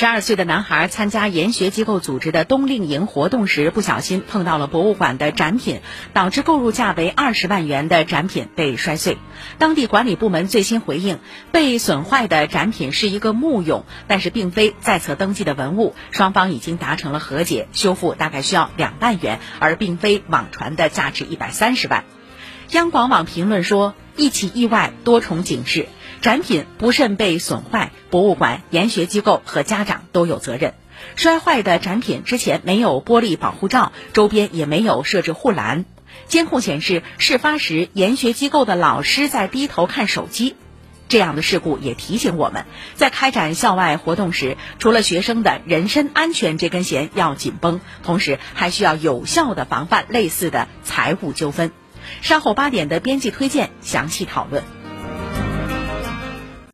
十二岁的男孩参加研学机构组织的冬令营活动时，不小心碰到了博物馆的展品，导致购入价为二十万元的展品被摔碎。当地管理部门最新回应，被损坏的展品是一个木俑，但是并非在册登记的文物。双方已经达成了和解，修复大概需要两万元，而并非网传的价值一百三十万。央广网评论说：“一起意外，多重警示。展品不慎被损坏，博物馆、研学机构和家长都有责任。摔坏的展品之前没有玻璃保护罩，周边也没有设置护栏。监控显示，事发时研学机构的老师在低头看手机。这样的事故也提醒我们，在开展校外活动时，除了学生的人身安全这根弦要紧绷，同时还需要有效的防范类似的财务纠纷。”稍后八点的编辑推荐详细讨论。